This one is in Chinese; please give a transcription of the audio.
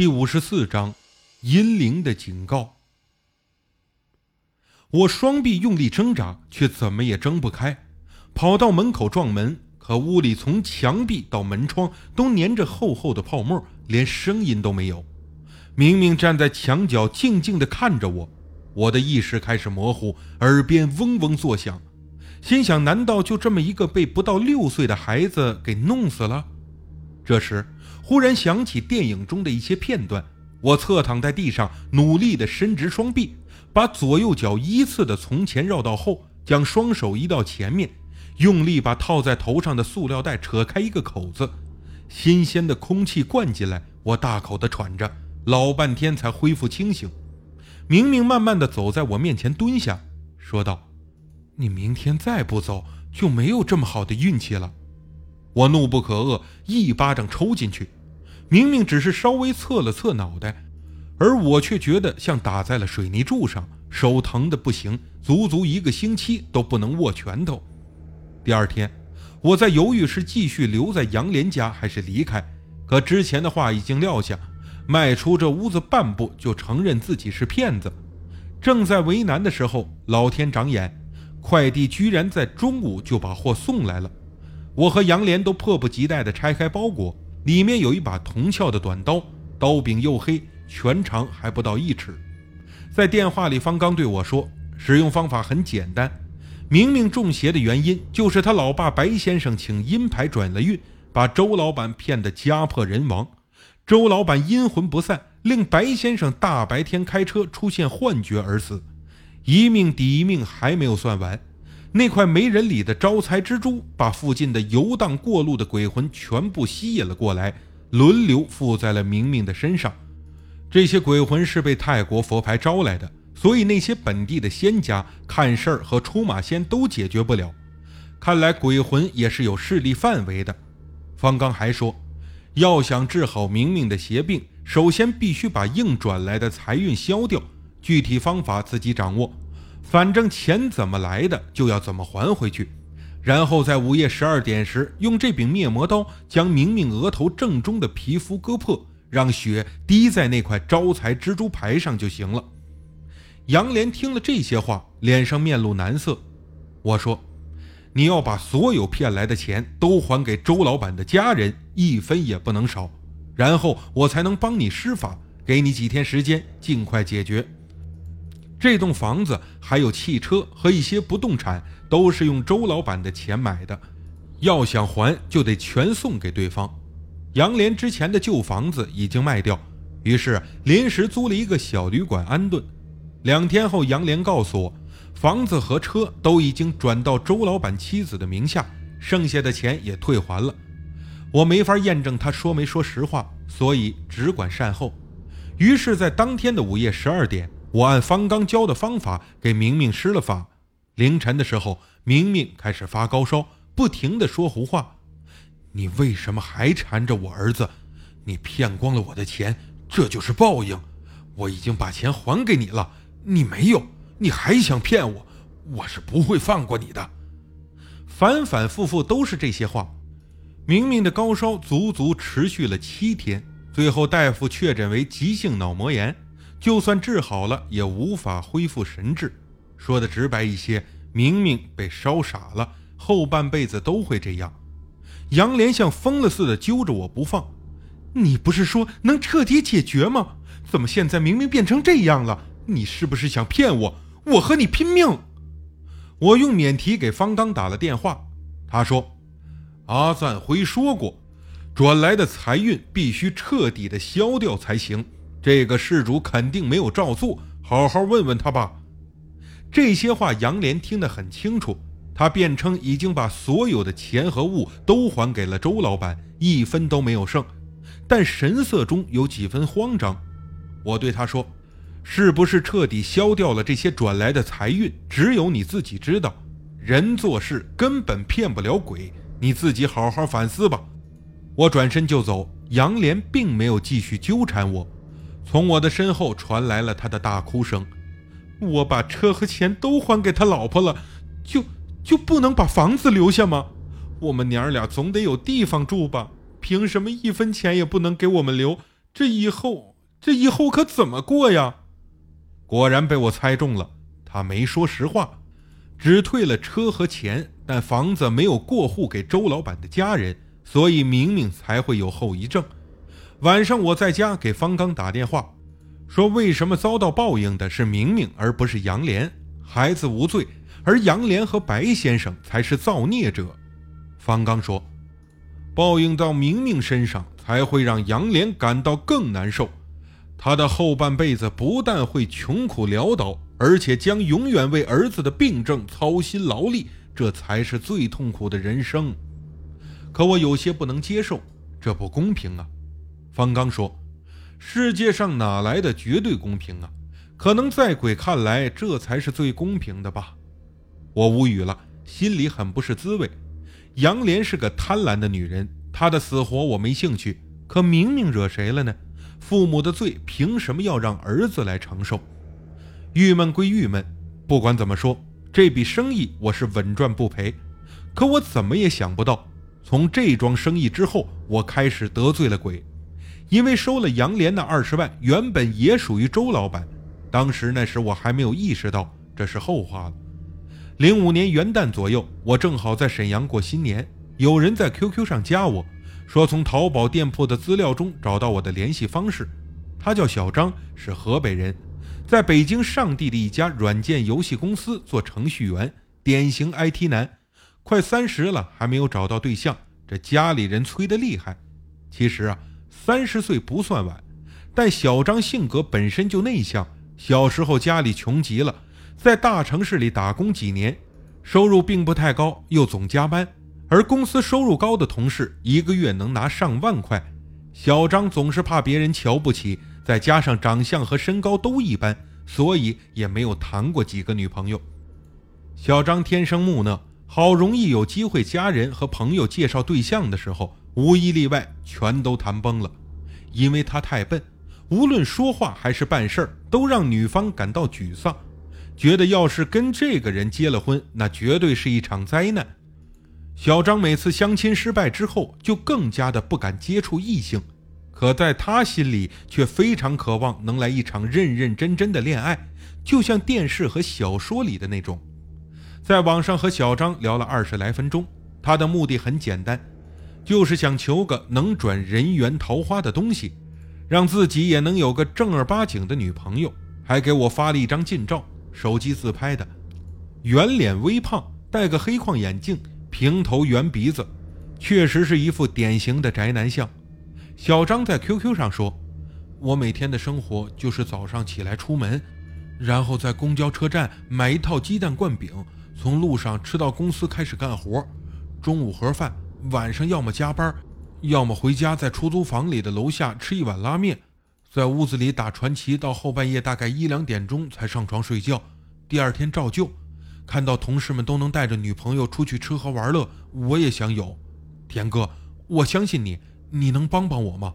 第五十四章，阴灵的警告。我双臂用力挣扎，却怎么也挣不开。跑到门口撞门，可屋里从墙壁到门窗都粘着厚厚的泡沫，连声音都没有。明明站在墙角静静地看着我，我的意识开始模糊，耳边嗡嗡作响。心想：难道就这么一个被不到六岁的孩子给弄死了？这时。忽然想起电影中的一些片段，我侧躺在地上，努力地伸直双臂，把左右脚依次的从前绕到后，将双手移到前面，用力把套在头上的塑料袋扯开一个口子，新鲜的空气灌进来，我大口地喘着，老半天才恢复清醒。明明慢慢地走在我面前蹲下，说道：“你明天再不走，就没有这么好的运气了。”我怒不可遏，一巴掌抽进去。明明只是稍微侧了侧脑袋，而我却觉得像打在了水泥柱上，手疼的不行，足足一个星期都不能握拳头。第二天，我在犹豫是继续留在杨莲家还是离开，可之前的话已经撂下，迈出这屋子半步就承认自己是骗子。正在为难的时候，老天长眼，快递居然在中午就把货送来了。我和杨莲都迫不及待地拆开包裹。里面有一把铜鞘的短刀，刀柄黝黑，全长还不到一尺。在电话里，方刚对我说，使用方法很简单。明明中邪的原因就是他老爸白先生请阴牌转了运，把周老板骗得家破人亡。周老板阴魂不散，令白先生大白天开车出现幻觉而死。一命抵一命，还没有算完。那块没人理的招财蜘蛛，把附近的游荡过路的鬼魂全部吸引了过来，轮流附在了明明的身上。这些鬼魂是被泰国佛牌招来的，所以那些本地的仙家看事儿和出马仙都解决不了。看来鬼魂也是有势力范围的。方刚还说，要想治好明明的邪病，首先必须把硬转来的财运消掉，具体方法自己掌握。反正钱怎么来的，就要怎么还回去。然后在午夜十二点时，用这柄灭魔刀将明明额头正中的皮肤割破，让血滴在那块招财蜘蛛牌上就行了。杨莲听了这些话，脸上面露难色。我说：“你要把所有骗来的钱都还给周老板的家人，一分也不能少，然后我才能帮你施法，给你几天时间，尽快解决。”这栋房子还有汽车和一些不动产，都是用周老板的钱买的。要想还，就得全送给对方。杨莲之前的旧房子已经卖掉，于是临时租了一个小旅馆安顿。两天后，杨莲告诉我，房子和车都已经转到周老板妻子的名下，剩下的钱也退还了。我没法验证他说没说实话，所以只管善后。于是，在当天的午夜十二点。我按方刚教的方法给明明施了法。凌晨的时候，明明开始发高烧，不停的说胡话。你为什么还缠着我儿子？你骗光了我的钱，这就是报应。我已经把钱还给你了，你没有，你还想骗我？我是不会放过你的。反反复复都是这些话。明明的高烧足足持续了七天，最后大夫确诊为急性脑膜炎。就算治好了，也无法恢复神智。说的直白一些，明明被烧傻了，后半辈子都会这样。杨莲像疯了似的揪着我不放。你不是说能彻底解决吗？怎么现在明明变成这样了？你是不是想骗我？我和你拼命！我用免提给方刚打了电话，他说：“阿赞辉说过，转来的财运必须彻底的消掉才行。”这个事主肯定没有照做，好好问问他吧。这些话杨莲听得很清楚，他辩称已经把所有的钱和物都还给了周老板，一分都没有剩，但神色中有几分慌张。我对他说：“是不是彻底消掉了这些转来的财运？只有你自己知道。人做事根本骗不了鬼，你自己好好反思吧。”我转身就走，杨莲并没有继续纠缠我。从我的身后传来了他的大哭声。我把车和钱都还给他老婆了，就就不能把房子留下吗？我们娘儿俩总得有地方住吧？凭什么一分钱也不能给我们留？这以后这以后可怎么过呀？果然被我猜中了，他没说实话，只退了车和钱，但房子没有过户给周老板的家人，所以明明才会有后遗症。晚上我在家给方刚打电话，说为什么遭到报应的是明明而不是杨莲，孩子无罪，而杨莲和白先生才是造孽者。方刚说，报应到明明身上，才会让杨莲感到更难受。他的后半辈子不但会穷苦潦倒，而且将永远为儿子的病症操心劳力，这才是最痛苦的人生。可我有些不能接受，这不公平啊！方刚说：“世界上哪来的绝对公平啊？可能在鬼看来，这才是最公平的吧。”我无语了，心里很不是滋味。杨莲是个贪婪的女人，她的死活我没兴趣。可明明惹谁了呢？父母的罪凭什么要让儿子来承受？郁闷归郁闷，不管怎么说，这笔生意我是稳赚不赔。可我怎么也想不到，从这桩生意之后，我开始得罪了鬼。因为收了杨莲的二十万，原本也属于周老板。当时那时我还没有意识到，这是后话了。零五年元旦左右，我正好在沈阳过新年，有人在 QQ 上加我。说从淘宝店铺的资料中找到我的联系方式，他叫小张，是河北人，在北京上地的一家软件游戏公司做程序员，典型 IT 男，快三十了还没有找到对象，这家里人催得厉害。其实啊，三十岁不算晚，但小张性格本身就内向，小时候家里穷极了，在大城市里打工几年，收入并不太高，又总加班。而公司收入高的同事一个月能拿上万块，小张总是怕别人瞧不起，再加上长相和身高都一般，所以也没有谈过几个女朋友。小张天生木讷，好容易有机会家人和朋友介绍对象的时候，无一例外全都谈崩了，因为他太笨，无论说话还是办事儿都让女方感到沮丧，觉得要是跟这个人结了婚，那绝对是一场灾难。小张每次相亲失败之后，就更加的不敢接触异性，可在他心里却非常渴望能来一场认认真真的恋爱，就像电视和小说里的那种。在网上和小张聊了二十来分钟，他的目的很简单，就是想求个能转人缘桃花的东西，让自己也能有个正儿八经的女朋友。还给我发了一张近照，手机自拍的，圆脸微胖，戴个黑框眼镜。平头圆鼻子，确实是一副典型的宅男相。小张在 QQ 上说：“我每天的生活就是早上起来出门，然后在公交车站买一套鸡蛋灌饼，从路上吃到公司开始干活。中午盒饭，晚上要么加班，要么回家在出租房里的楼下吃一碗拉面，在屋子里打传奇，到后半夜大概一两点钟才上床睡觉。第二天照旧。”看到同事们都能带着女朋友出去吃喝玩乐，我也想有。田哥，我相信你，你能帮帮我吗？